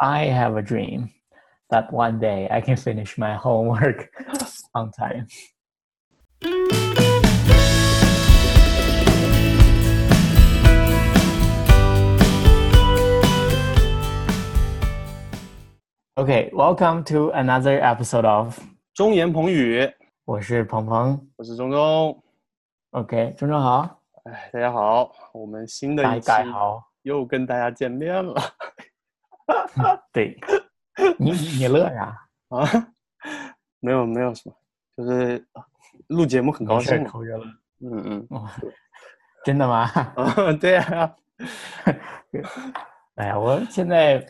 I have a dream that one day I can finish my homework on time. Okay, welcome to another episode of 中言彭语，我是鹏鹏。我是钟钟。 OK，钟钟好，哎，大家好，我们新的大一期家好。又跟大家见面了 对，你你你乐啥？啊！没有没有什么，就是啊录节目很高兴。嗯嗯哇，真的吗？啊，对呀、哎呀，我现在，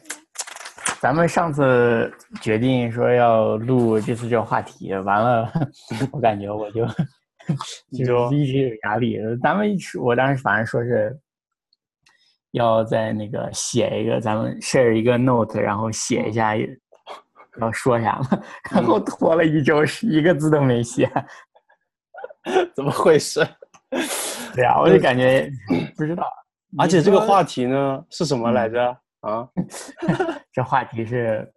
咱们上次决定说要录这次这个话题，完了，我感觉我就就就一直有压力。咱们一直，我当时反正说是要在那个写一个，咱们 share 一个 note，然后写一下要说啥嘛，然后拖了一周，一个字都没写。怎么回事？对呀，我就感觉不知道。而且这个话题呢是什么来着？啊，这话题是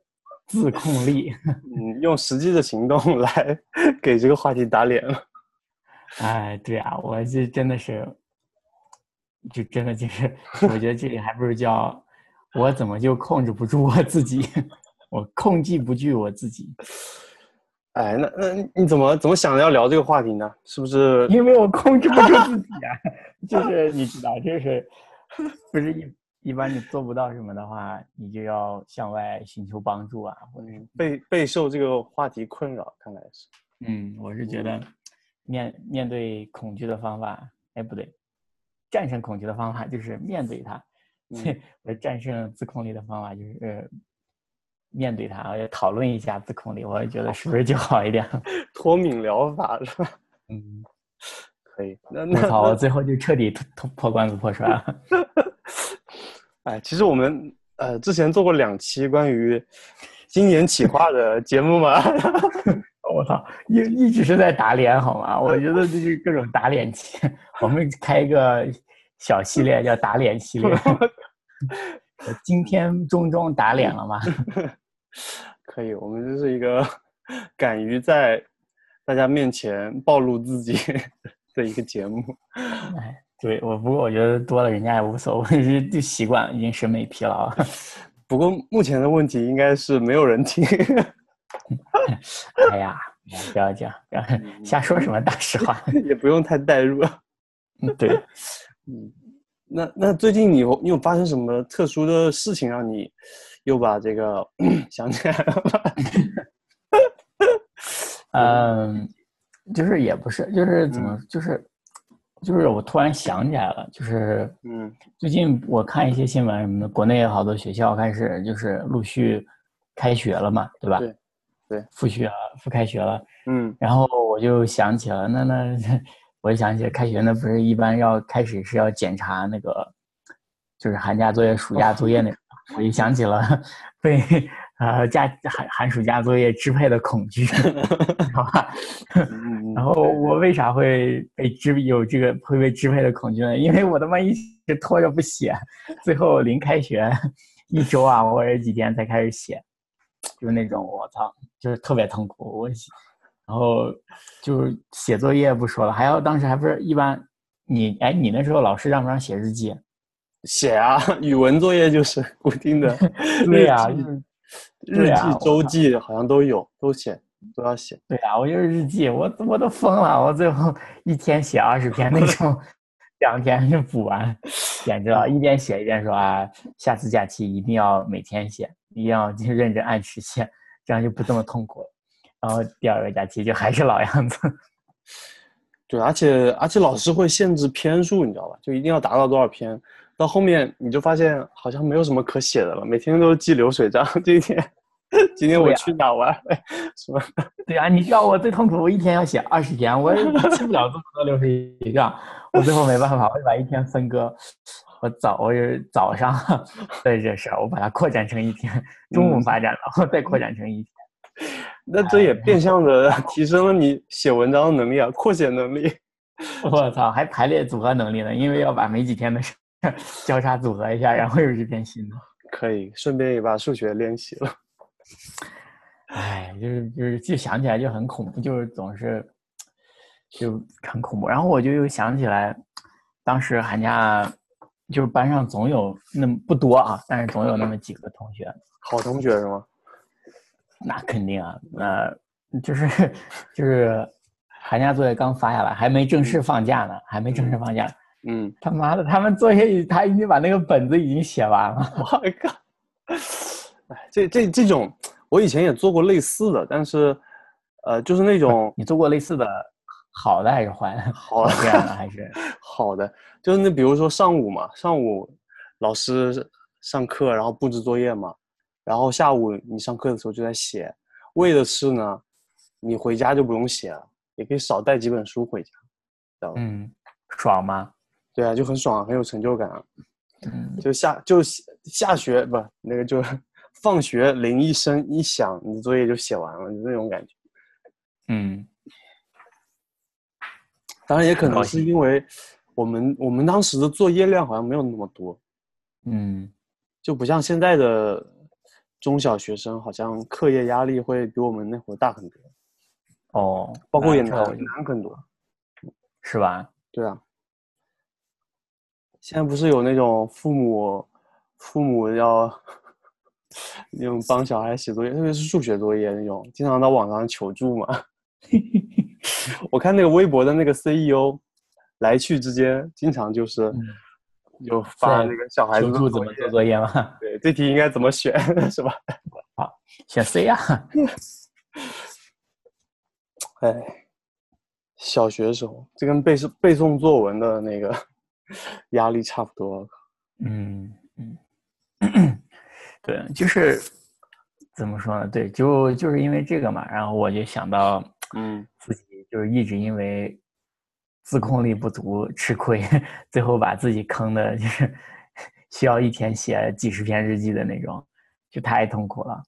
自控力。嗯，用实际的行动来给这个话题打脸了。哎，对啊，我这真的是，就真的就是，我觉得这里还不如叫我怎么就控制不住我自己，我控制不住我自己，哎，那那你怎么怎么想着要聊这个话题呢？是不是？因为我控制不住自己啊，就是你知道，就是不是一一般你做不到什么的话，你就要向外寻求帮助啊，或者是备备受这个话题困扰，看来是。嗯，我是觉得面面对恐惧的方法，哎，不对，战胜恐惧的方法就是面对它。嗯我战胜自控力的方法就是、呃面对它，我要讨论一下自控力，我觉得是不是就好一点？脱敏疗法是吧？嗯，可以。那那好，我最后就彻底破罐子破摔了。哎，其实我们呃之前做过两期关于今年企划的节目嘛，我操，一一直是在打脸好吗？我觉得 这是各种打脸期，我们开一个小系列叫打脸系列。我今天中中打脸了吗？可以，我们这是一个敢于在大家面前暴露自己的一个节目。哎，对我不过我觉得多了人家也无所谓，是就习惯了，已经审美疲劳了。不过目前的问题应该是没有人听，哎呀，不要这样，不要瞎说什么大实话。也不用太代入。嗯对，嗯，那那最近你有你有发生什么特殊的事情让你又把这个 想起来了吗？嗯，就是也不是，就是怎么，就是就是我突然想起来了，就是嗯最近我看一些新闻什么的，国内有好多学校开始就是陆续开学了嘛，对吧？对对复学了，复开学了。嗯然后我就想起了，那那 我就想起开学那不是一般要开始是要检查那个，就是寒假作业、暑假作业那种，我就想起了被呃假寒寒暑假作业支配的恐惧，好吧？嗯然后我为啥会被支有这个会被支配的恐惧呢？因为我他妈一直拖着不写，最后临开学一周啊或者几天才开始写，就是那种我操，就是特别痛苦。我，然后就是写作业不说了，还要当时还不是一般你哎你那时候老师让不让写日记？写啊，语文作业就是固定的 对呀、日记周记好像都有，都写，都要写。对呀、我就是日记，我我都疯了，我最后一天写二十篇那种，两天就补完，简直了！一边写一边说啊，下次假期一定要每天写，一定要就认真按时写，这样就不这么痛苦了。然后第二个假期就还是老样子，对，而且而且老师会限制篇数，你知道吧？就一定要达到多少篇。到后面你就发现好像没有什么可写的了，每天都记流水账。这一天 今天我去哪玩了？什么？对啊，你知道我最痛苦，我一天要写二十篇，我记不了这么多流水账，我最后没办法，我就把一天分割，我早我是早上的这事儿，我把它扩展成一天，中午发展了，我再扩展成一天。那这也变相的提升了你写文章的能力啊，扩写能力。我操，还排列组合能力呢，因为要把没几天的事交叉组合一下，然后又是一篇新的。可以顺便也把数学练习了。哎，就是就是，就想起来就很恐怖，就是总是就很恐怖。然后我就又想起来，当时寒假就是班上总有那么不多啊，但是总有那么几个同学，好同学是吗？那肯定啊，那就是 就是寒假作业刚发下来，还没正式放假呢，还没正式放假。嗯，他妈的，他们作业他已经把那个本子已经写完了。我靠！哎，这这这种，我以前也做过类似的，但是，呃，就是那种你做过类似的，好的还是坏的？好的还是 好的，就是那比如说上午嘛，上午老师上课，然后布置作业嘛，然后下午你上课的时候就在写，为的是呢，你回家就不用写了，也可以少带几本书回家，知道吧？嗯，爽吗？对啊，就很爽，很有成就感啊。嗯，就下就下学不那个就放学铃一声一响，你的作业就写完了，就那种感觉。嗯，当然也可能是因为我们我们当时的作业量好像没有那么多，嗯，就不像现在的中小学生，好像课业压力会比我们那会儿大很多，哦，包括也难很多。是吧？对啊，现在不是有那种父母父母要那种帮小孩写作业，特别是数学作业那种，经常到网上求助嘛。我看那个微博的那个 CEO 来去之间，经常就是嗯有发那个小孩子怎么做作业嘛？对，这题应该怎么选 是吧？好选 C 啊。哎，小学的时候，这跟背诵背诵作文的那个压力差不多。嗯嗯，对，就是怎么说呢？对，就就是因为这个嘛，然后我就想到嗯自己就是一直因为自控力不足吃亏，最后把自己坑的，就是 需要一天写几十篇日记的那种，就太痛苦了，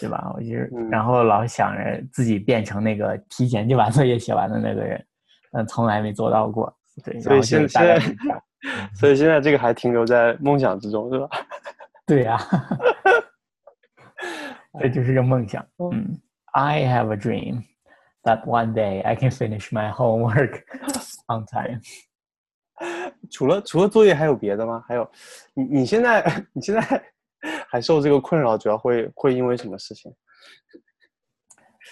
对吧？我就是，嗯然后老想着自己变成那个提前就把作业写完的那个人，但从来没做到过。对，所以现在。所以现在这个还停留在梦想之中，是吧？对呀、这就是个梦想。嗯，I have a dream that one day I can finish my homework on time。除了除了作业还有别的吗？还有，你你现在你现在还受这个困扰，主要会会因为什么事情？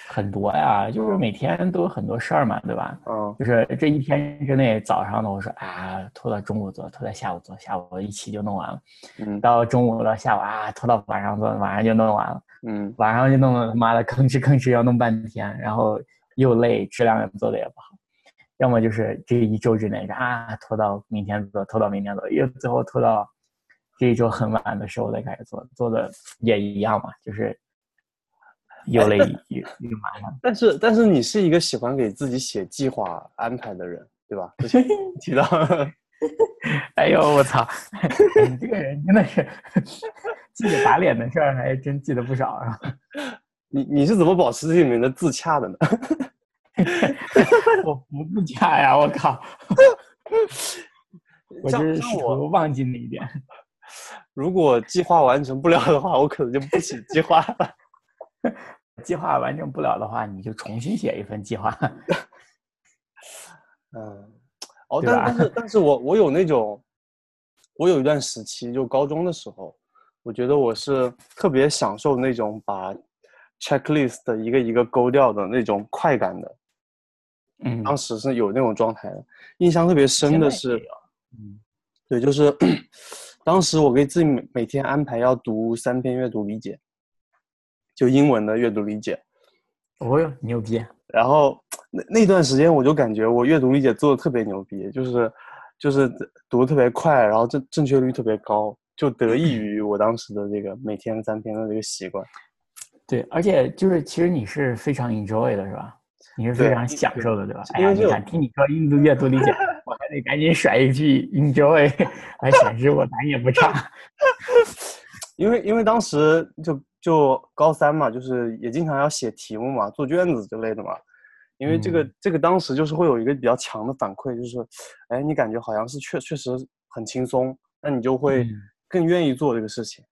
很多呀，就是每天都有很多事儿嘛，对吧？嗯就是这一天之内，早上呢，我说啊，拖到中午做，拖到下午做，下午一起就弄完了。嗯到中午到下午啊，拖到晚上做，晚上就弄完了。嗯晚上就弄得他妈的吭哧吭哧要弄半天，然后又累，质量也做的也不好。要么就是这一周之内啊拖到明天做，拖到明天做，又最后拖到这一周很晚的时候再开始做，做的也一样嘛，就是又累又又麻烦。但是但是你是一个喜欢给自己写计划安排的人，对吧？之前 提到，哎呦我操，你这个人真的是记得打脸的事儿还真记得不少啊。你你是怎么保持这里面的自洽的呢？我不自洽呀，我靠！我像就是我图忘记那一点。如果计划完成不了的话，我可能就不写计划了。计划完成不了的话，你就重新写一份计划。嗯，哦，但但是但是我我有那种，我有一段时期，就高中的时候，我觉得我是特别享受那种把 checklist 的一个一个勾掉的那种快感的。嗯，当时是有那种状态的，印象特别深的是，嗯对，就是 当时我给自己每每天安排要读三篇阅读理解，就英文的阅读理解。哦哟，牛逼！然后那那段时间我就感觉我阅读理解做的特别牛逼，就是就是读的特别快，然后正正确率特别高，就得益于我当时的这个每天三篇的这个习惯。对，而且就是其实你是非常 enjoy 的，是吧？你是非常享受的，对吧？哎呀，因为这种你看，听你说印度阅读理解，我还得赶紧甩一句 enjoy，来显示我胆也不差。因为因为当时就就高三嘛，就是也经常要写题目嘛，做卷子之类的嘛。因为这个、嗯这个当时就是会有一个比较强的反馈，就是，哎，你感觉好像是确确实很轻松，那你就会嗯更愿意做这个事情。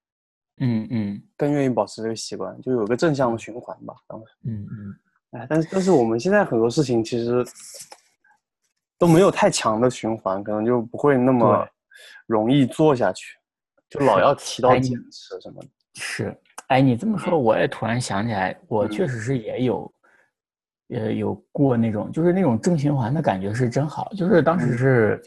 嗯嗯更愿意保持这个习惯，就有个正向的循环吧。当时，嗯嗯，哎，但是但是我们现在很多事情其实都没有太强的循环，可能就不会那么容易做下去，就老要提到坚持什么的。是。哎，你这么说，我也突然想起来，我嗯。确实是也有，呃，有过那种，就是那种正循环的感觉是真好。就是当时嗯。是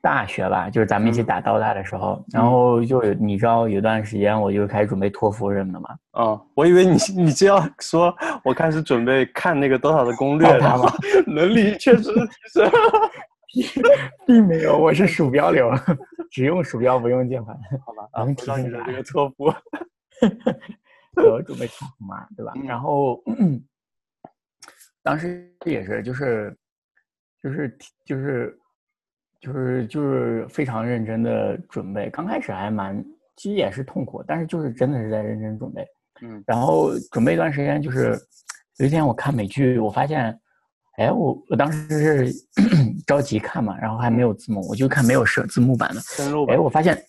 大学吧，就是咱们一起嗯。打刀大的时候，然后就有你知道有段时间我就开始准备托福什么的嘛，嗯、我以为你你这样说，我开始准备看那个 DOTA 的攻略报它然后吗 能力确实是提升。并没有，我是鼠标流，只用鼠标不用键盘。好吧，啊，能回提升你的这个托福，我准备托福嘛，对吧？嗯然后 当时也是，就是就是就是就是就是非常认真的准备。刚开始还蛮，其实也是痛苦，但是就是真的是在认真准备。嗯然后准备一段时间，就是有一天我看美剧，我发现，哎，我我当时是 着急看嘛，然后还没有字幕，我就看没有设字幕版的。深入吧哎，。我发现，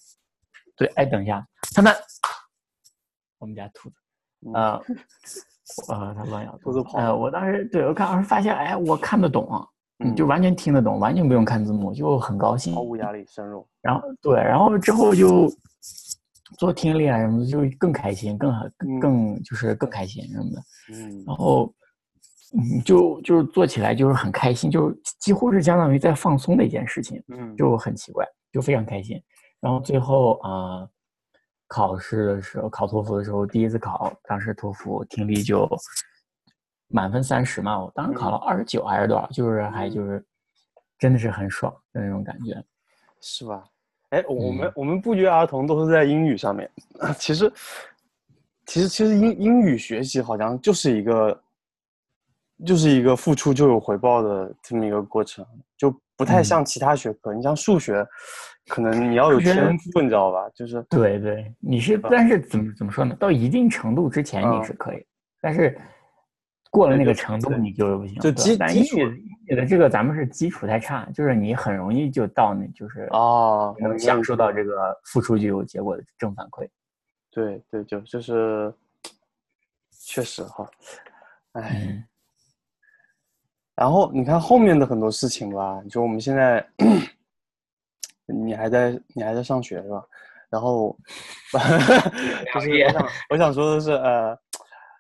对，哎，等一下，他们，我们家兔子，嗯呃，呃，它乱咬兔子跑呃，我当时对我看，我发现，哎，我看得懂，嗯就完全听得懂，完全不用看字幕，就很高兴毫。无压力，深入。然后对，然后之后就做听力啊什么的，就更开心，更嗯更就是更开心什么的。嗯然后，嗯，就就是做起来就是很开心，就几乎是相当于在放松的一件事情。嗯，就很奇怪，就非常开心。然后最后啊、呃考试的时候，考托福的时候，第一次考，当时托福听力就满分三十嘛，我当时考了二十九还是多少，就是还就是真的是很爽的那种感觉。是吧？哎，我我们嗯我们不约而同都是在英语上面。其实，其实其实英英语学习好像就是一个，就是一个付出就有回报的这么一个过程，就不太嗯像其他学科。你像数学，可能你要有天赋，你知道吧？就是对对，你是，但是怎么怎么说呢？到一定程度之前你嗯是可以，但是过了那个程度你就不行。就基基础的这个咱们是基础太差，就是你很容易就到那就是哦，能享受到这个付出就有结果的正反馈。对对，就就是，确实哈，哎。嗯然后你看后面的很多事情吧，就我们现在，你还在你还在上学是吧？然后，就是我想我想说的是，呃，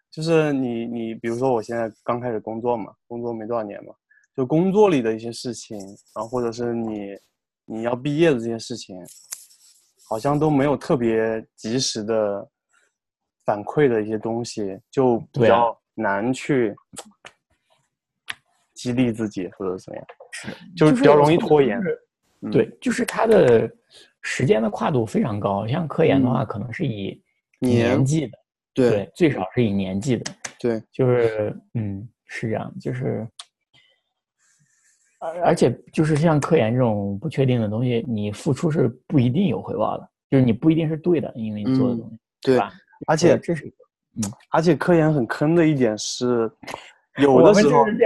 就是你你比如说我现在刚开始工作嘛，工作没多少年嘛，就工作里的一些事情，然后或者是你你要毕业的这些事情，好像都没有特别及时的反馈的一些东西，就比较难去激励自己或者怎么样，就是比较容易拖延。对，就是它的时间的跨度非常高。像科研的话，可能是以年纪的，对对，最少是以年纪的。对，就是嗯，是这样，就是，而而且就是像科研这种不确定的东西，你付出是不一定有回报的，就是你不一定是对的，因为你做的嗯东西，对吧？而且这是一个而且科研很坑的一点是，有的时候这是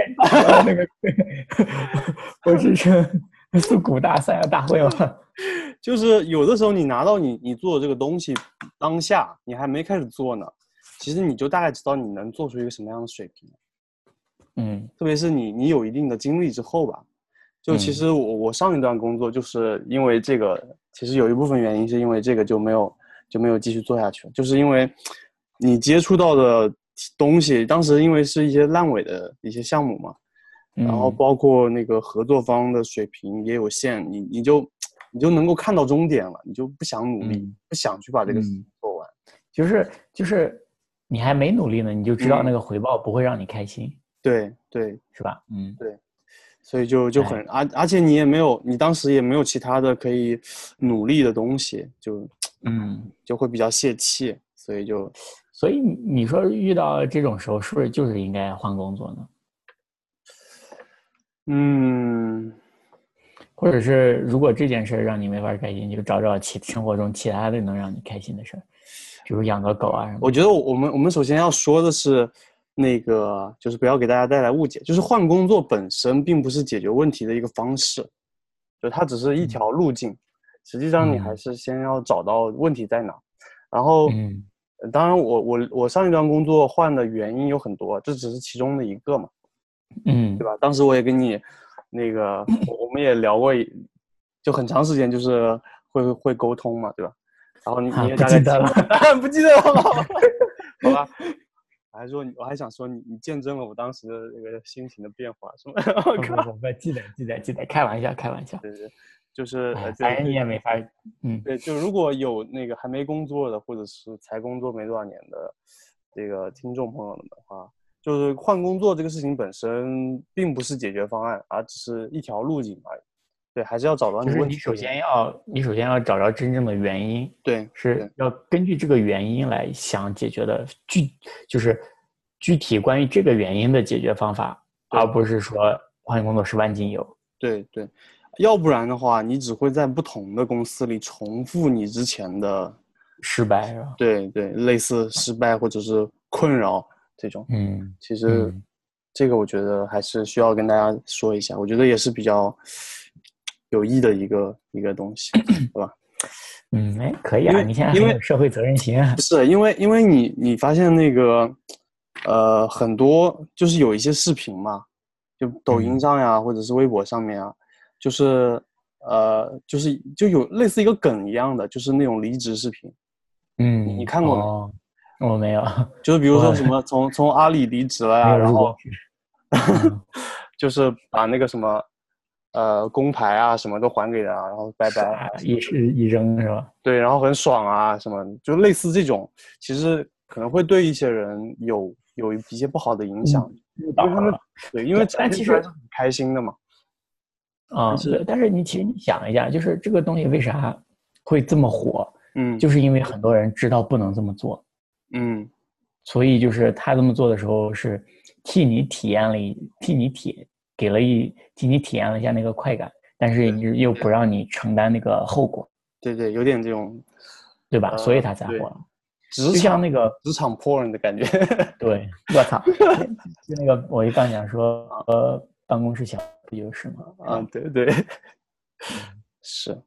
那个，是诉苦大赛啊大会嘛。就是有的时候你拿到你你做的这个东西，当下你还没开始做呢，其实你就大概知道你能做出一个什么样的水平。嗯特别是你你有一定的经历之后吧，就其嗯实我我上一段工作就是因为这个，其实有一部分原因是因为这个就没有就没有继续做下去了，就是因为你接触到的东西，当时因为是一些烂尾的一些项目嘛，然后嗯包括那个合作方的水平也有限，你你就你就能够看到终点了，你就不想努力，嗯。不想去把这个事情嗯。做完。就是就是你还没努力呢，你就知道嗯。那个回报不会让你开心，对对，是吧？嗯。对。所以就就很而而且你也没有，你当时也没有其他的可以努力的东西，就嗯。就会比较泄气，所以就所以你你说遇到这种时候，是不是就是应该换工作呢？嗯，或者是如果这件事儿让你没法开心，就找找其生活中其他的能让你开心的事儿，比如养个狗啊什么。我觉得我们我们首先要说的是，那个就是不要给大家带来误解，就是换工作本身并不是解决问题的一个方式，就它只是一条路径，实际上你还嗯是先要找到问题在哪，然后，当然我我我上一段工作换的原因有很多，这只是其中的一个嘛，嗯对吧？当时我也跟你那个，我我们也聊过一，就很长时间就是会会沟通嘛，对吧？然后你你也大概记得了了，不记得了？好吧，我还说，我还想说你你见证了我当时的那个心情的变化，是吗？我不靠，不不，记得记得记得，开玩笑开玩笑。对对，就是呃，哎你也没法，嗯对，就如果有那个还没工作的，或者是才工作没多少年的这个听众朋友们的话，就是换工作这个事情本身并不是解决方案，而只是一条路径而已。对，还是要找到就是问题的你首先要你首先要找着真正的原因，对是要根据这个原因来想解决的具，就是具体关于这个原因的解决方法，而不是说换工作是万金油。对对，要不然的话，你只会在不同的公司里重复你之前的，失败是吧？对对，类似失败或者是困扰这种。嗯其实嗯这个我觉得还是需要跟大家说一下，我觉得也是比较有益的一个一个东西，对吧？嗯，哎，可以啊，你现在因为社会责任心啊 不。是因为因为你你发现那个呃很多就是有一些视频嘛，就抖音嗯上呀，或者是微博上面啊，就是呃就是就有类似一个梗一样的，就是那种离职视频，嗯，你看过吗哦？我没有，就是比如说什么从从阿里离职了呀，然后 就是把那个什么呃工牌啊什么都还给他，然后拜拜啊一是一扔是吧？对，然后很爽啊什么，就类似这种，其实可能会对一些人有有一些不好的影响，误因为他们对，因为展但其实现出来是很开心的嘛。啊，但是对但是你其实你想一下，就是这个东西为啥会这么火，嗯，就是因为很多人知道不能这么做，嗯所以就是他这么做的时候是替你体验了一，替你体给了一，替你体验了一下那个快感，但是又又不让你承担那个后果，对对，有点这种对吧？呃所以他才火了。职就像场那个，职场 porn 的感觉。对，我操，就那个我就刚想说，呃，办公室小不就是吗？啊，对对，是，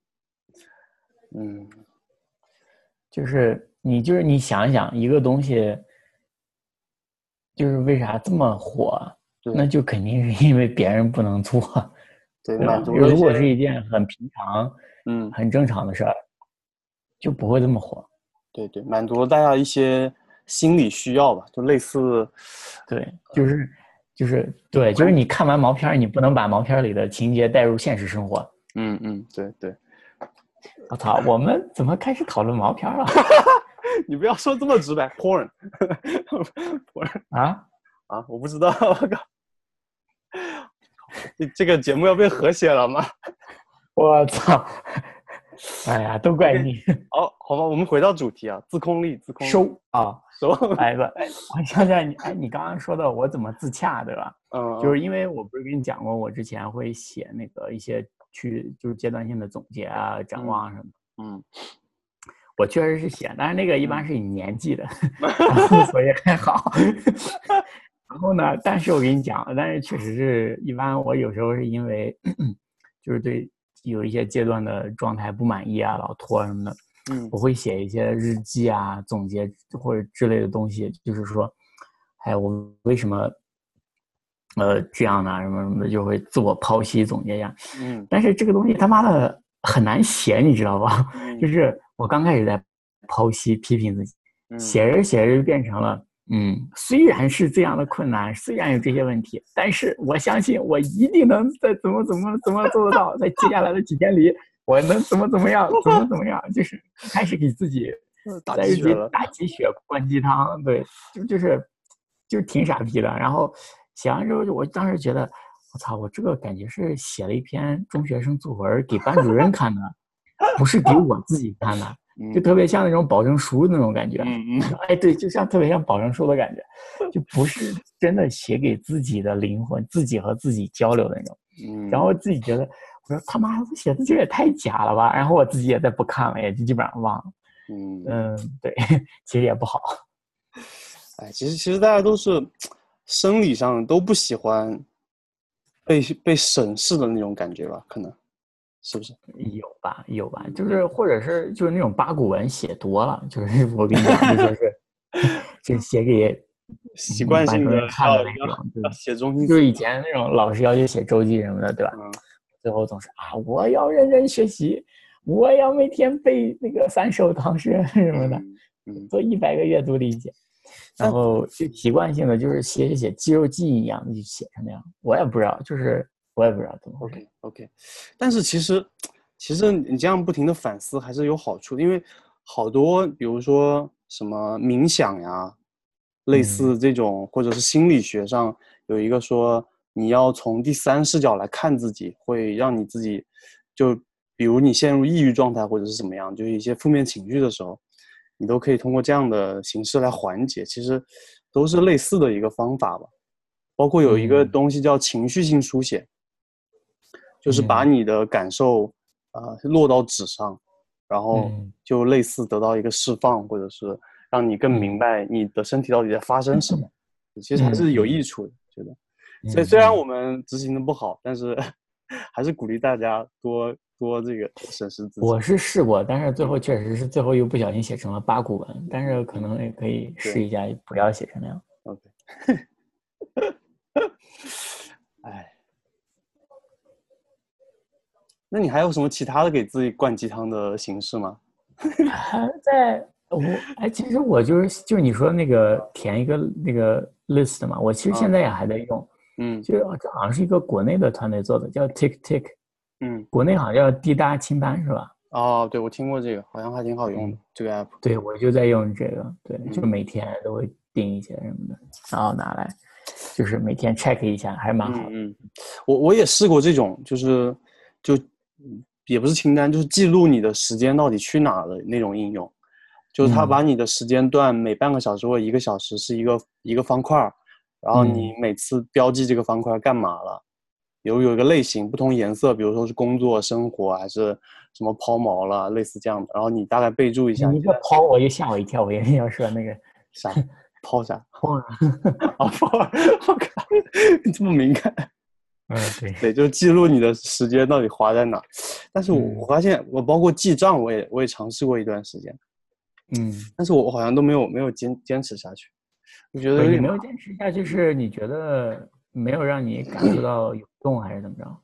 嗯就是你就是你想一想，一个东西，就是为啥这么火？那就肯定是因为别人不能做，对，吧满？足如果是一件很平常、嗯，很正常的事儿，就不会这么火。对对，满足了大家一些心理需要吧，就类似，对，就是就是对，就是你看完毛片儿，你不能把毛片儿里的情节带入现实生活。嗯嗯，对对，我操，我们怎么开始讨论毛片儿了 你不要说这么直白，porn，porn 啊？啊，我不知道，我靠，这 这个节目要被和谐了吗？我操！哎呀，都怪你哦，好吧，我们回到主题啊，自控力，自控力，收啊！收，来吧，哎，我想想你，哎，你刚刚说的我怎么自洽，对吧？嗯，就是因为我不是跟你讲过，我之前会写那个一些去就是阶段性的总结啊、展望啊什么的。嗯我确实是写，但是那个一般是以年纪的，所以还好。然后呢，但是我跟你讲，但是确实是一般，我有时候是因为 就是对有一些阶段的状态不满意啊，老拖什么的，嗯我会写一些日记啊、总结或者之类的东西，就是说，哎，我为什么呃这样呢？什么什么的，就会自我剖析总结一下。嗯但是这个东西他妈的很难写，你知道吧？嗯，就是我刚开始在剖析批评自己，嗯写着写着就变成了，嗯，虽然是这样的困难，虽然有这些问题，但是我相信我一定能在怎么怎么怎么做得到，在接下来的几天里，我能怎么怎么样，怎么怎么样，就是开始给自己 打鸡血了，打鸡血、灌鸡汤，对，就就是就挺傻逼的。然后写完之后，我当时觉得，我操，我这个感觉是写了一篇中学生作文给班主任看的，不是给我自己看的，就嗯特别像那种保证书那种感觉。嗯嗯 哎，对，就像特别像保证书的感觉，就不是真的写给自己的灵魂、自己和自己交流的那种。嗯，然后自己觉得，我说他妈，我写的这也太假了吧。然后我自己也再不看了，也就基本上忘了。嗯嗯，对，其实也不好。哎，其实其实大家都是生理上都不喜欢被被审视的那种感觉吧，可能是不是？有吧，有吧，就是或者是就是那种八股文写多了，就是 我跟你讲，就是就写给 习惯性的看的那种，写中心就是以前那种老师要求写周记什么的，对吧？最后总是啊，我要认真学习，我要每天背那个三首唐诗什么的，做一百个阅读理解，然后就习惯性的就是写写写肌肉记忆一样的就写成那样，我也不知道，就是。我也不知道怎么。OK OK，但是其实，其实你这样不停的反思还是有好处的，因为好多，比如说什么冥想呀，类似这种，或者是心理学上有一个说，你要从第三视角来看自己，会让你自己，就比如你陷入抑郁状态或者是怎么样，就是一些负面情绪的时候，你都可以通过这样的形式来缓解。其实都是类似的一个方法吧，包括有一个东西叫情绪性书写。就是把你的感受，呃，落到纸上，然后就类似得到一个释放，或者是让你更明白你的身体到底在发生什么，其实还是有益处的，觉得。所以虽然我们执行的不好，但是 还是鼓励大家多多这个审视自己。我是试过，但是最后确实是最后又不小心写成了八股文，但是可能也可以试一下，不要写成那样。OK。哎。那你还有什么其他的给自己灌鸡汤的形式吗？在我哎，其实我就是就是你说那个填一个那个 list 嘛，我其实现在也还在用。嗯，就这好像是一个国内的团队做的，叫 Tick Tick。嗯，国内好像叫滴答清单是吧？哦，对，我听过这个，好像还挺好用的这个 app。对，我就在用这个，对，就每天都会定一些什么的，然后拿来就是每天 check 一下，还是蛮好的。嗯，我我也试过这种，就是就。也不是清单，就是记录你的时间到底去哪了那种应用，就是它把你的时间段每半个小时或一个小时是一个一个方块儿，然后你每次标记这个方块干嘛了，有有一个类型，不同颜色，比如说是工作、生活还是什么抛锚了，类似这样的，然后你大概备注一下。你这抛我就吓我一跳，我原先要说那个啥？抛啥？抛啊 抛，我靠，你这么敏感。嗯，对对，就是记录你的时间到底花在哪。但是我我发现，我包括记账，我也我也尝试过一段时间。嗯，但是我我好像都没有没有坚坚持下去。我觉得你没有坚持下去，是你觉得没有让你感受到有用，还是怎么着？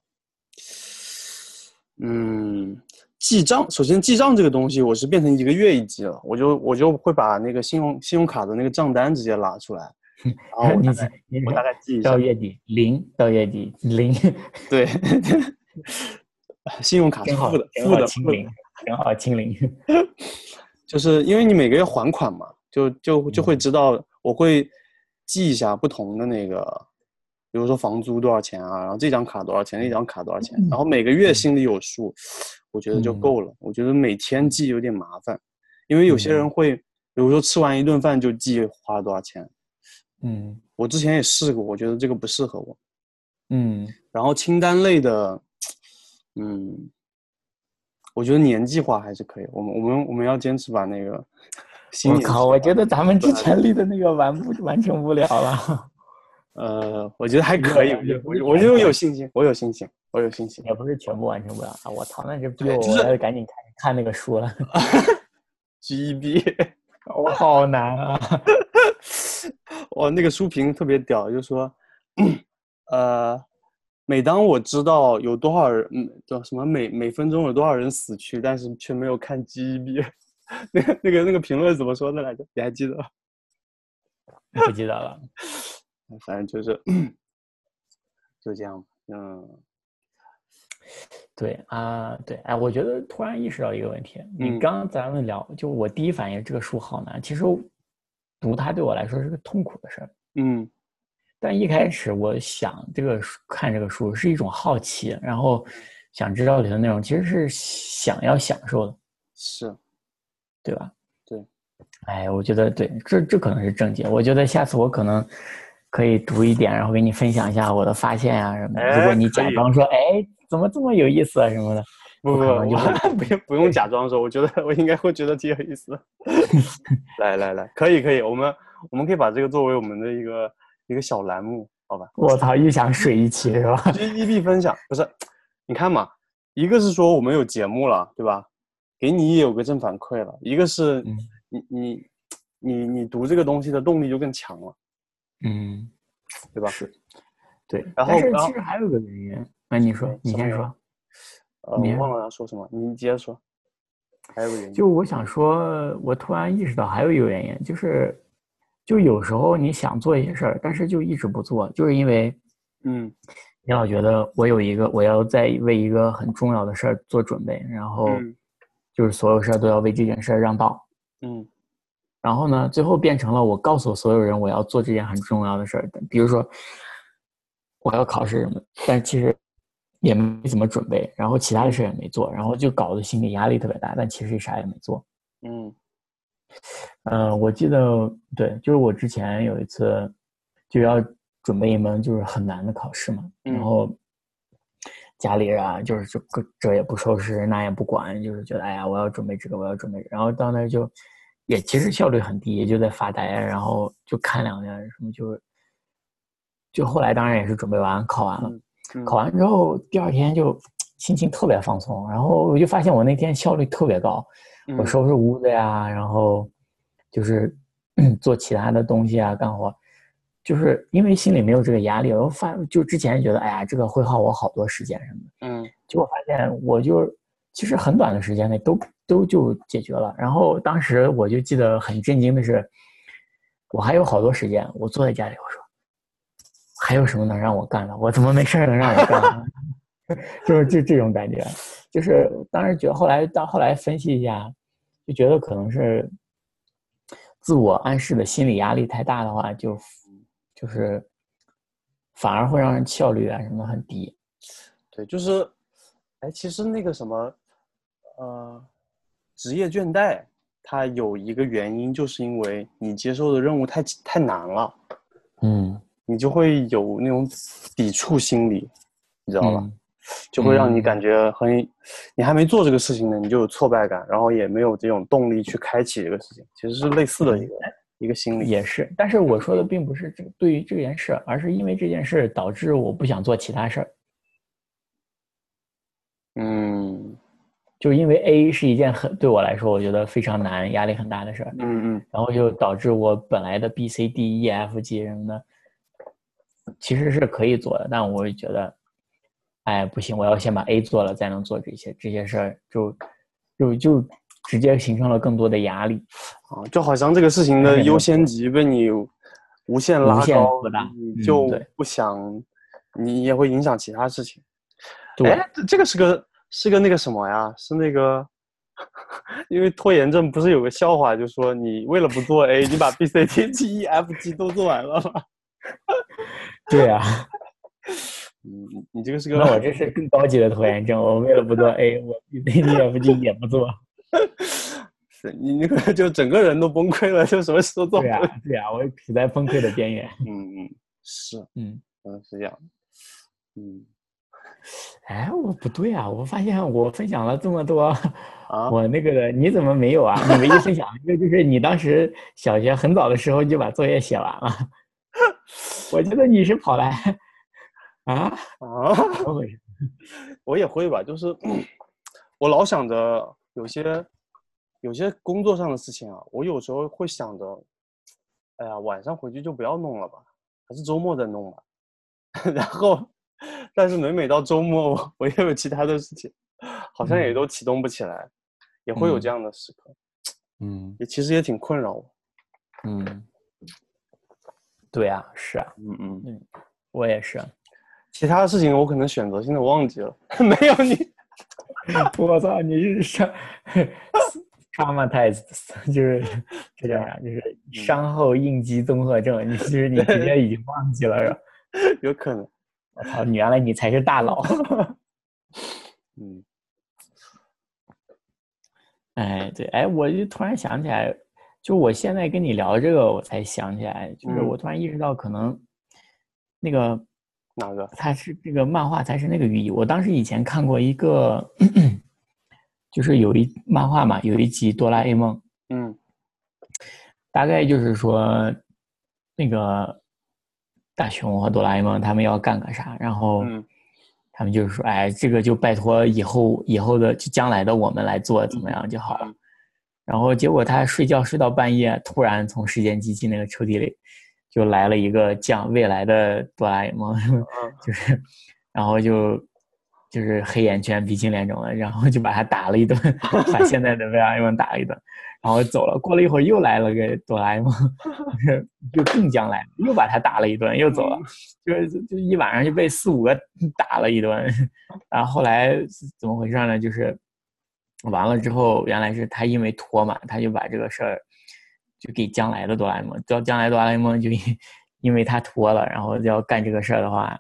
嗯，记账，首先记账这个东西，我是变成一个月一记了，我就我就会把那个信用信用卡的那个账单直接拉出来。然后你我大概记一下，到月底零，到月底零，对，信用卡是负的，负的清零，很好清零。就是因为你每个月还款嘛，就就就会知道，我会记一下不同的那个，比如说房租多少钱啊，然后这张卡多少钱，那张卡多少钱，然后每个月心里有数，我觉得就够了。我觉得每天记有点麻烦，因为有些人会，比如说吃完一顿饭就记花了多少钱。嗯，我之前也试过，我觉得这个不适合我。嗯，然后清单类的，嗯，我觉得年计划还是可以。我们我们我们要坚持把那个。我靠，我觉得咱们之前立的那个完不完成不了了。呃，我觉得还可以，我我就有信心，我有信心，我有信心。也不是全部完成不了啊！我操，那就逼我赶紧看看那个书了。G B，我好难啊。哇，那个书评特别屌，就说，呃，每当我知道有多少人，嗯，叫什么每每分钟有多少人死去，但是却没有看 GEB，那个那个那个评论怎么说的来着？你还记得？不记得了，反正就是，就这样，嗯，对啊，对，哎，我觉得突然意识到一个问题，你刚刚咱们聊，就我第一反应这个书好难，其实。读它对我来说是个痛苦的事儿，嗯，但一开始我想这个看这个书是一种好奇，然后想知道里头内容，其实是想要享受的，是，对吧？对，哎，我觉得对，这这可能是正解。我觉得下次我可能可以读一点，然后给你分享一下我的发现啊什么的。如果你假装说，哎，怎么这么有意思啊什么的。不不不，不用不用假装说，我觉得我应该会觉得挺有意思的。来来来，可以可以，我们我们可以把这个作为我们的一个一个小栏目，好吧？我操，又想水一期是吧？G E B 分享不是，你看嘛，一个是说我们有节目了，对吧？给你也有个正反馈了。一个是嗯你你你你读这个东西的动力就更强了，嗯，对吧？是，对。然后其实还有个原因，啊，你说你先说。呃，你我忘了要说什么，你接着说。还有个原因，就我想说，我突然意识到还有一个原因，就是，就有时候你想做一些事儿，但是就一直不做，就是因为嗯你老觉得我有一个，我要在为一个很重要的事儿做准备，然后嗯就是所有事儿都要为这件事儿让道，嗯然后呢，最后变成了我告诉所有人我要做这件很重要的事儿，比如说我要考试什么，但其实也没怎么准备，然后其他的事也没做，然后就搞得心理压力特别大，但其实啥也没做。嗯。呃，我记得对，就是我之前有一次就要准备一门就是很难的考试嘛，然嗯。后家里人啊，就是这这也不收拾，那也不管，就是觉得哎呀，我要准备这个，我要准备这个，然后到那就也其实效率很低，也就在发呆，然后就看两眼什么，就是就后来当然也是准备完考完了，嗯考完之后第二天就心情特别放松，然后我就发现我那天效率特别高，我嗯收拾屋子呀，然后就是 做其他的东西啊，干活，就是因为心里没有这个压力，我发就之前觉得，哎呀，这个会耗我好多时间什么的，嗯。结果发现我就其实很短的时间内都都就解决了。然后当时我就记得很震惊的是，我还有好多时间，我坐在家里，我说还有什么能让我干的？我怎么没事儿能让我干呢？就是这这种感觉，就是当时觉得后来到后来分析一下，就觉得可能是自我暗示的心理压力太大的话，就就是反而会让人效率啊什么很低。对，就是，哎，其实那个什么，呃，职业倦怠，它有一个原因，就是因为你接受的任务太太难了，嗯，你就会有那种抵触心理，你知道吧？嗯就会让你嗯感觉很，你还没做这个事情呢，你就有挫败感，然后也没有这种动力去开启这个事情，其实是类似的一个一个心理。也是，但是我说的并不是这个对于这件事，而是因为这件事导致我不想做其他事儿。嗯就因为 A 是一件很对我来说，我觉得非常难、压力很大的事儿，嗯嗯然后就导致我本来的 B、C、D、E、F、G 什么的，其实是可以做的，但我就觉得，哎，不行，我要先把 A 做了，再能做这些这些事儿，就就就直接形成了更多的压力。啊，就好像这个事情的优先级被你无限拉无限高你就不想，你也会影响其他事情。对，哎，这这个是个是个那个什么呀？是那个，因为拖延症不是有个笑话，就说你为了不做 A，你把 B、C、D、G、E、F、G 都做完了吗？对啊，嗯，你你这个是个，那我这是更高级的拖延症，我为了不做 A，我 B、C、D、F、G 也不做。是你那个就整个人都崩溃了，就什么事都做不对啊了。，对啊，我处在崩溃的边缘。嗯嗯，是，嗯，嗯是这样。嗯哎，我不对啊！我发现我分享了这么多，啊，我那个的你怎么没有啊？你唯一分享一个就是你当时小学很早的时候就把作业写完了，我觉得你是跑来啊？啊，怎么回事？我也会吧，就是我老想着有些有些工作上的事情啊，我有时候会想着，哎呀，晚上回去就不要弄了吧，还是周末再弄吧。然后，但是每每到周末，我我又有其他的事情，好像也嗯都启动不起来，也会有嗯这样的时刻，嗯也其实也挺困扰我。嗯，对啊，是啊，嗯嗯，我也是。其他的事情我可能选择性的忘记了，没有你。我操，你是伤 traumatized，就是这叫啥？就是伤后应激综合症。你其实你直接已经忘记了，是吧？有可能，我操，你原来你才是大佬。嗯哎，对，哎，我就突然想起来，就我现在跟你聊这个，我才想起来，就是嗯我突然意识到，可能那个哪个？它是这个漫画才是那个寓意。我当时以前看过一个，就是有一漫画嘛，有一集哆啦 A 梦，嗯大概就是说，那个大雄和哆啦 A 梦他们要干个啥，然后嗯他们就是说，哎，这个就拜托以后以后的就将来的我们来做怎么样就好了。然后结果他睡觉睡到半夜，突然从时间机器那个抽屉里就来了一个将未来的哆啦 A 梦，就是，然后就就是黑眼圈、鼻青脸肿的，然后就把他打了一顿，把现在的哆啦 A 梦打了一顿。然后走了，过了一会儿又来了个哆啦 A 梦，就更将来，又把他打了一顿，又走了，就是就一晚上就被四五个打了一顿。然后后来怎么回事呢？就是完了之后，原来是他因为拖嘛，他就把这个事儿就给将来的哆啦 A 梦，叫将来哆啦 A 梦就因因为他拖了，然后要干这个事儿的话，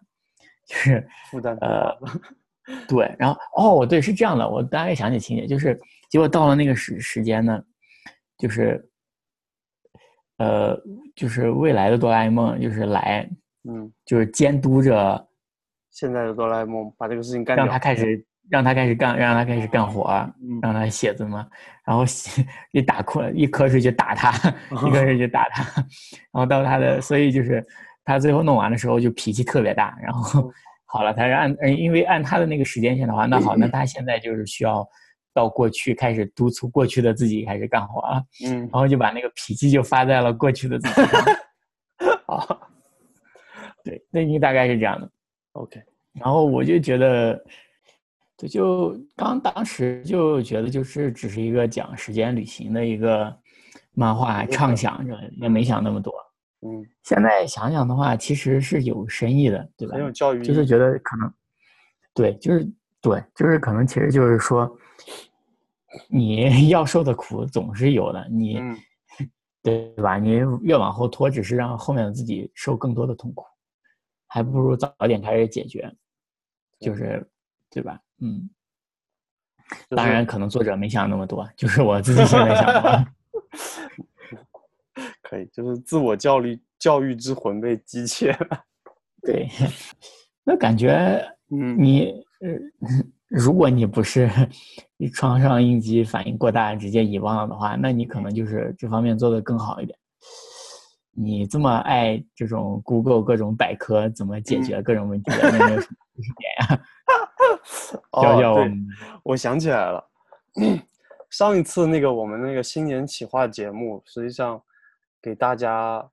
就是负担呃，对，然后哦，对，是这样的，我大概想起情节，就是结果到了那个时时间呢。就是，呃，就是未来的哆啦 A 梦，就是来，嗯，就是监督着现在的哆啦 A 梦，把这个事情干掉，让他开始，让他开始干，让他开始干活，让他写字嘛，然后一打困，一瞌睡就打他，一瞌睡就打他，然后到他的，所以就是他最后弄完的时候就脾气特别大，然后 好了，他是按，因为按他的那个时间线的话，那好，那他现在就是需要。到过去开始督促过去的自己开始干活啊，嗯，然后就把那个脾气就发在了过去的自己上，啊，对，内心大概是这样的，OK，然后我就觉得，这就刚当时就觉得就是只是一个讲时间旅行的一个漫画畅想着，也没想那么多，嗯，现在想想的话，其实是有深意的，对吧？很有教育，就是觉得可能，对，就是对，就是可能其实就是说。你 要受的苦总是有的，你对吧？你越往后拖，只是让后面的自己受更多的痛苦，还不如早点开始解决，就是对吧？嗯，当然可能作者没想那么多，就是我自己现在想的。可以，就是自我教育教育之魂被激切了。对，那感觉，嗯，你呃。如果你不是创伤应激反应过大直接遗忘了的话，那你可能就是这方面做的更好一点。你这么爱这种 Google 各种百科怎么解决各种问题的，那有什么知识点呀？教教我。我想起来了，上一次那个我们那个新年企划节目，实际上给大家，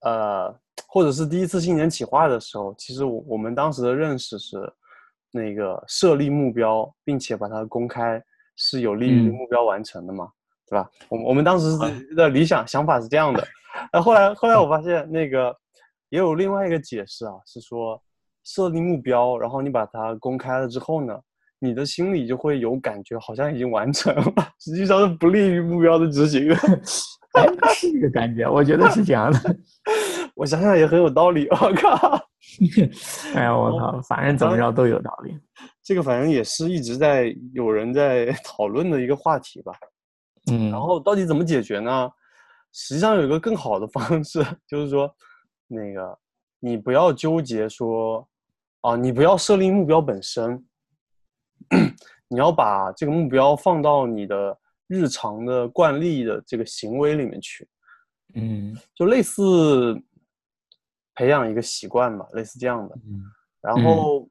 呃，或者是第一次新年企划的时候，其实我我们当时的认识是。那个设立目标，并且把它公开，是有利于目标完成的嘛？对吧？我我们当时的理想想法是这样的。那后来后来我发现，那个也有另外一个解释啊，是说设立目标，然后你把它公开了之后呢，你的心里就会有感觉，好像已经完成了，实际上是不利于目标的执行。是这个感觉，我觉得是这样的。我想想也很有道理。我靠！哎呀，我靠！反正怎么着都有道理。这个反正也是一直在有人在讨论的一个话题吧。嗯。然后到底怎么解决呢？实际上有一个更好的方式，就是说，那个你不要纠结说，啊，你不要设立目标本身，你要把这个目标放到你的日常的惯例的这个行为里面去。嗯。就类似。培养一个习惯吧，类似这样的。嗯，然后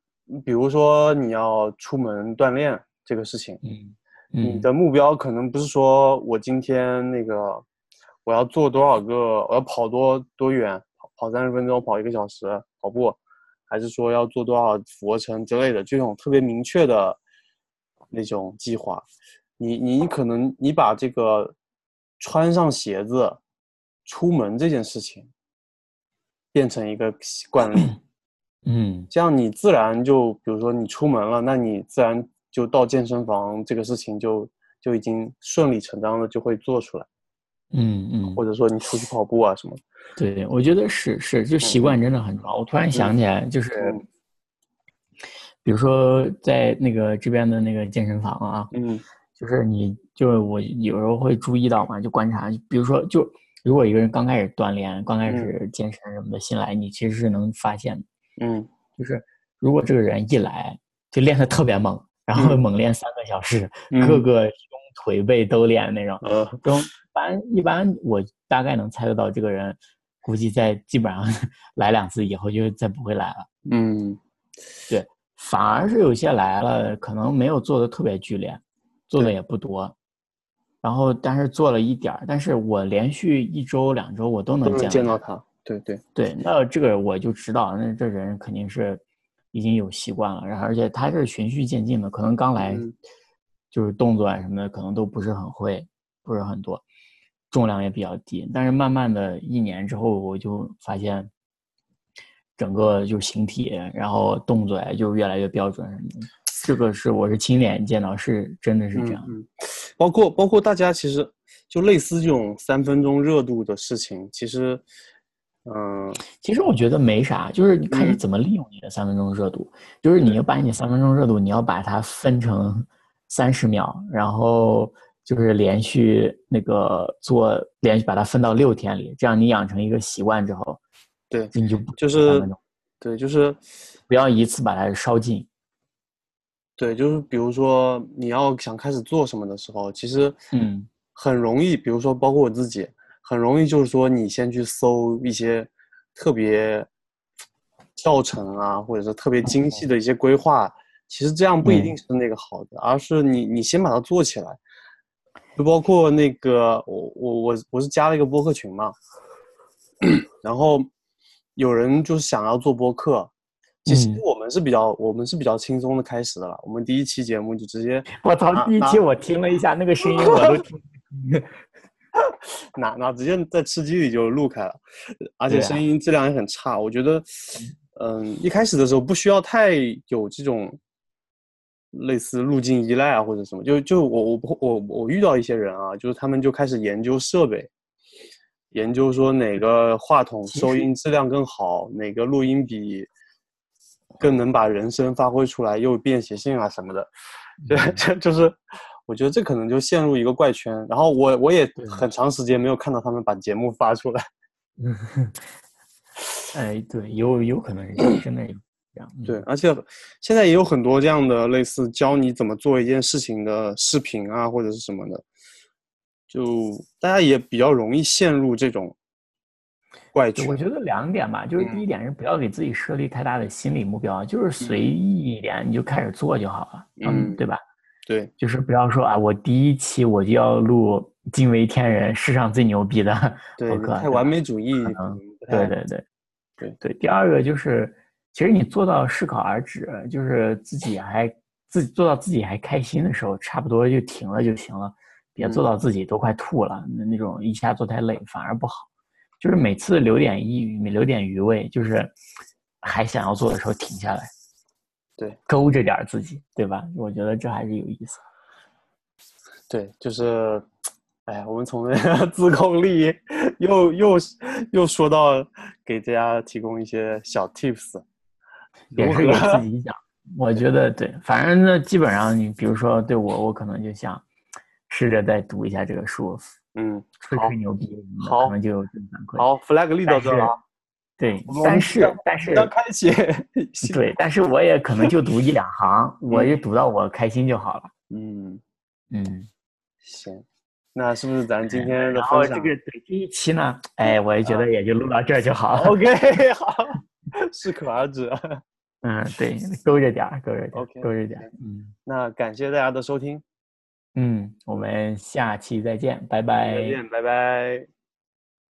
比如说你要出门锻炼这个事情，嗯，你的目标可能不是说我今天那个我要做多少个，我要跑多多远，跑跑三十分钟，跑一个小时跑步，还是说要做多少俯卧撑之类的这种特别明确的那种计划。你你可能你把这个穿上鞋子出门这件事情。变成一个习惯了，嗯，这样你自然就，比如说你出门了，那你自然就到健身房，这个事情就就已经顺理成章的就会做出来，嗯嗯，或者说你出去跑步啊什么，对，我觉得是是，就习惯真的很重要。我突然想起来，就是，比如说在那个这边的那个健身房啊，嗯，就是你就是我有时候会注意到嘛，就观察，比如说就。如果一个人刚开始锻炼、刚开始健身什么的，新来，你其实是能发现的。嗯，就是如果这个人一来就练的特别猛，然后猛练三个小时，各个胸腿背都练那种，都一般一般，我大概能猜得到这个人，估计在基本上 来两次以后就再不会来了。嗯，对，反而是有些来了，可能没有做的特别剧烈，做的也不多，然后但是做了一点儿，但是我连续一周两周我都能见见到他，对对。对，那这个我就知道，那这人肯定是已经有习惯了，然后而且他是循序渐进的，可能刚来就是动作啊什么的可能都不是很会，不是很多，重量也比较低，但是慢慢的一年之后，我就发现。整个就形体，然后动作呀就越来越标准什么的，这个是我是亲眼见到，是真的是这样。嗯，包括包括大家其实就类似这种三分钟热度的事情，其实，嗯，其实我觉得没啥，就是你看你怎么利用你的三分钟热度，就是你要把你三分钟热度，你要把它分成三十秒，然后就是连续那个做，连续把它分到六天里，这样你养成一个习惯之后。对，你就就是，对，就是不要一次把它烧尽。对，就是比如说你要想开始做什么的时候，其实嗯，很容易。比如说，包括我自己，很容易就是说，你先去搜一些特别教程啊，或者是特别精细的一些规划。其实这样不一定是那个好的，而是你你先把它做起来。就包括那个我我我我是加了一个播客群嘛，然后。有人就是想要做播客，其实我们是比较我们是比较轻松的开始的了。我们第一期节目就直接，我操！第一期我听了一下，那个声音我都听，那那直接在吃鸡里就录开了，而且声音质量也很差。我觉得，嗯，一开始的时候不需要太有这种类似路径依赖啊或者什么，就就我我不我我遇到一些人啊，就是他们就开始研究设备。研究说哪个话筒收音质量更好，哪个录音笔更能把人声发挥出来，又有便携性啊什么的，对，这就是我觉得这可能就陷入一个怪圈。然后我我也很长时间没有看到他们把节目发出来。嗯 哎，对，有有可能是真的有这样。对，而且现在也有很多这样的类似教你怎么做一件事情的视频啊，或者是什么的。就大家也比较容易陷入这种怪圈。我觉得两点吧，就是第一点是不要给自己设立太大的心理目标，就是随意一点，你就开始做就好了，嗯，对吧？对，就是不要说啊，我第一期我就要录惊为天人、世上最牛逼的 博客，太完美主义。对对对对对。第二个就是，其实你做到适可而止，就是自己还自己做到自己还开心的时候，差不多就停了就行了。别做到自己都快吐了，那那种一下做太累反而不好。就是每次留点余，留点余味，就是还想要做的时候停下来，对，勾着点自己，对吧？我觉得这还是有意思。对，就是，哎，我们从那 个自控力又又又说到给大家提供一些小 tips，也是给自己讲。我觉得对，反正那基本上你比如说对我，我可能就想。试着再读一下这个书，嗯，吹吹牛逼，好，可能就有正反馈。好，flag 立到这了。对，但是但是要开启。对，但是我也可能就读一两行，我就读到我开心就好了。嗯嗯，行，那是不是咱今天的分享？这个第一期呢，哎，我也觉得也就录到这儿就好了。OK，好，适可而止。嗯，对，勾着点儿，勾着点，OK，勾着点。嗯，那感谢大家的收听。嗯，我们下期再见，拜拜。再见，拜拜。